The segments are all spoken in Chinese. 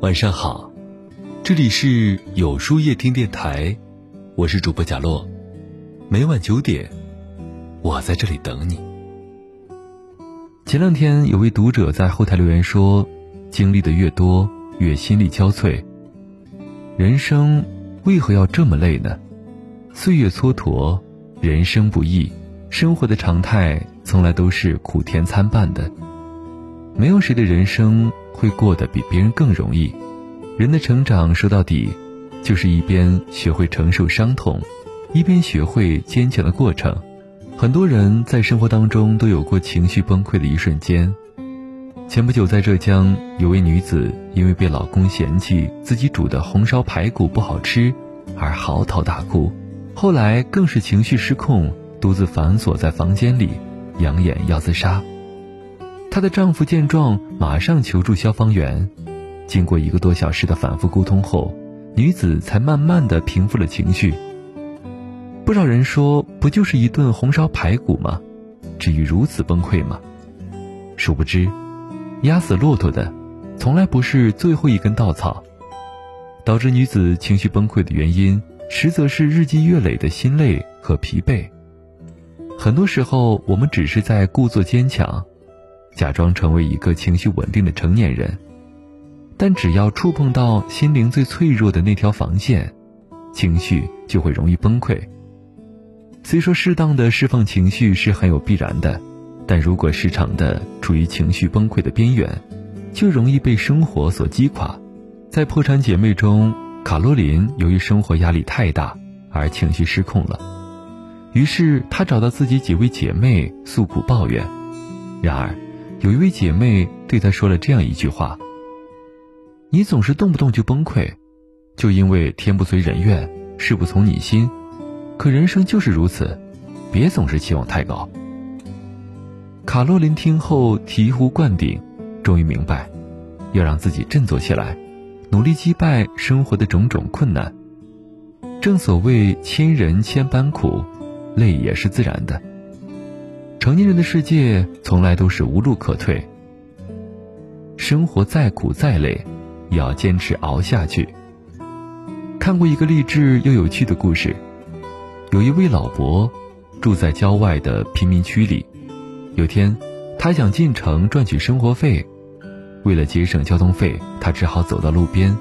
晚上好，这里是有书夜听电台，我是主播贾洛，每晚九点，我在这里等你。前两天有位读者在后台留言说：“经历的越多，越心力交瘁。人生为何要这么累呢？岁月蹉跎，人生不易，生活的常态从来都是苦甜参半的，没有谁的人生。”会过得比别人更容易。人的成长说到底，就是一边学会承受伤痛，一边学会坚强的过程。很多人在生活当中都有过情绪崩溃的一瞬间。前不久在浙江，有位女子因为被老公嫌弃自己煮的红烧排骨不好吃，而嚎啕大哭。后来更是情绪失控，独自反锁在房间里，扬言要自杀。她的丈夫见状，马上求助消防员。经过一个多小时的反复沟通后，女子才慢慢的平复了情绪。不少人说，不就是一顿红烧排骨吗？至于如此崩溃吗？殊不知，压死骆驼的，从来不是最后一根稻草。导致女子情绪崩溃的原因，实则是日积月累的心累和疲惫。很多时候，我们只是在故作坚强。假装成为一个情绪稳定的成年人，但只要触碰到心灵最脆弱的那条防线，情绪就会容易崩溃。虽说适当的释放情绪是很有必然的，但如果时常的处于情绪崩溃的边缘，就容易被生活所击垮。在《破产姐妹》中，卡洛琳由于生活压力太大而情绪失控了，于是她找到自己几位姐妹诉苦抱怨，然而。有一位姐妹对她说了这样一句话：“你总是动不动就崩溃，就因为天不遂人愿，事不从你心。可人生就是如此，别总是期望太高。”卡洛琳听后醍醐灌顶，终于明白，要让自己振作起来，努力击败生活的种种困难。正所谓千人千般苦，累也是自然的。成年人的世界从来都是无路可退，生活再苦再累，也要坚持熬下去。看过一个励志又有趣的故事，有一位老伯住在郊外的贫民区里，有天他想进城赚取生活费，为了节省交通费，他只好走到路边，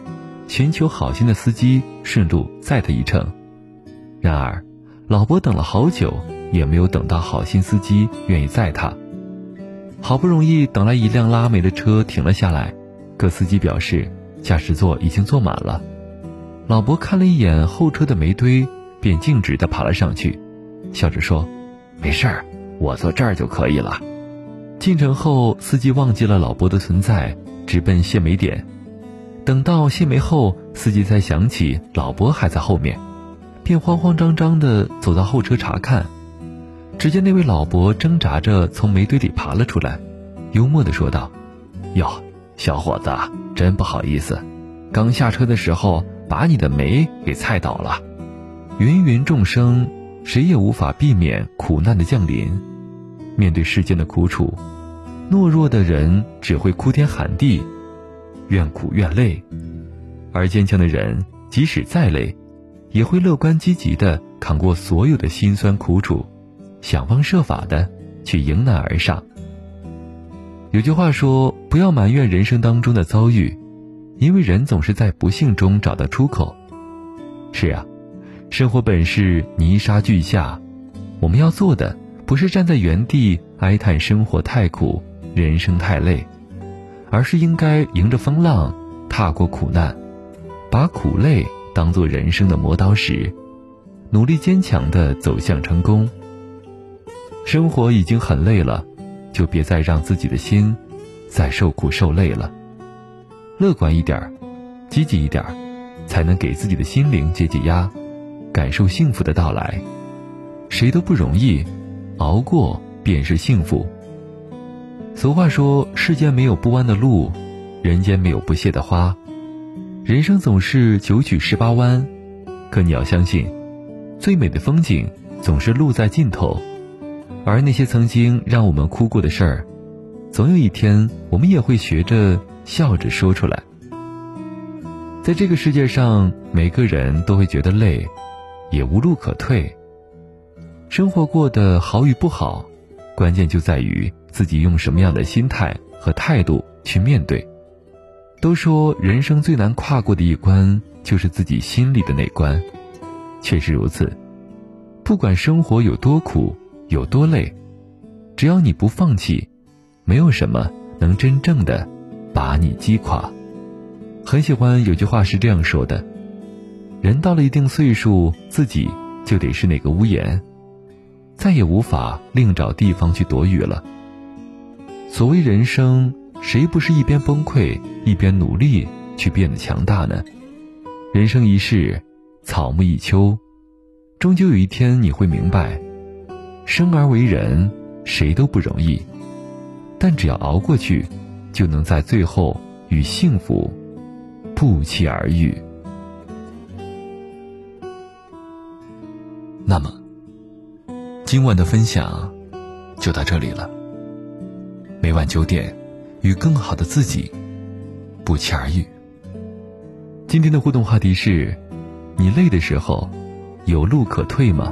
寻求好心的司机顺路载他一程。然而，老伯等了好久。也没有等到好心司机愿意载他，好不容易等来一辆拉煤的车停了下来，可司机表示驾驶座已经坐满了。老伯看了一眼后车的煤堆，便径直地爬了上去，笑着说：“没事儿，我坐这儿就可以了。”进城后，司机忘记了老伯的存在，直奔卸煤点。等到卸煤后，司机才想起老伯还在后面，便慌慌张张地走到后车查看。只见那位老伯挣扎着从煤堆里爬了出来，幽默地说道：“哟，小伙子，真不好意思，刚下车的时候把你的煤给踩倒了。”芸芸众生，谁也无法避免苦难的降临。面对世间的苦楚，懦弱的人只会哭天喊地，怨苦怨累；而坚强的人，即使再累，也会乐观积极地扛过所有的辛酸苦楚。想方设法的去迎难而上。有句话说：“不要埋怨人生当中的遭遇，因为人总是在不幸中找到出口。”是啊，生活本是泥沙俱下，我们要做的不是站在原地哀叹生活太苦、人生太累，而是应该迎着风浪，踏过苦难，把苦累当做人生的磨刀石，努力坚强的走向成功。生活已经很累了，就别再让自己的心再受苦受累了。乐观一点，积极一点，才能给自己的心灵解解压，感受幸福的到来。谁都不容易，熬过便是幸福。俗话说：“世间没有不弯的路，人间没有不谢的花。”人生总是九曲十八弯，可你要相信，最美的风景总是路在尽头。而那些曾经让我们哭过的事儿，总有一天我们也会学着笑着说出来。在这个世界上，每个人都会觉得累，也无路可退。生活过得好与不好，关键就在于自己用什么样的心态和态度去面对。都说人生最难跨过的一关，就是自己心里的那关，确实如此。不管生活有多苦，有多累，只要你不放弃，没有什么能真正的把你击垮。很喜欢有句话是这样说的：人到了一定岁数，自己就得是那个屋檐，再也无法另找地方去躲雨了。所谓人生，谁不是一边崩溃一边努力去变得强大呢？人生一世，草木一秋，终究有一天你会明白，生而为人，谁都不容易，但只要熬过去，就能在最后与幸福。不期而遇。那么，今晚的分享就到这里了。每晚九点，与更好的自己不期而遇。今天的互动话题是：你累的时候，有路可退吗？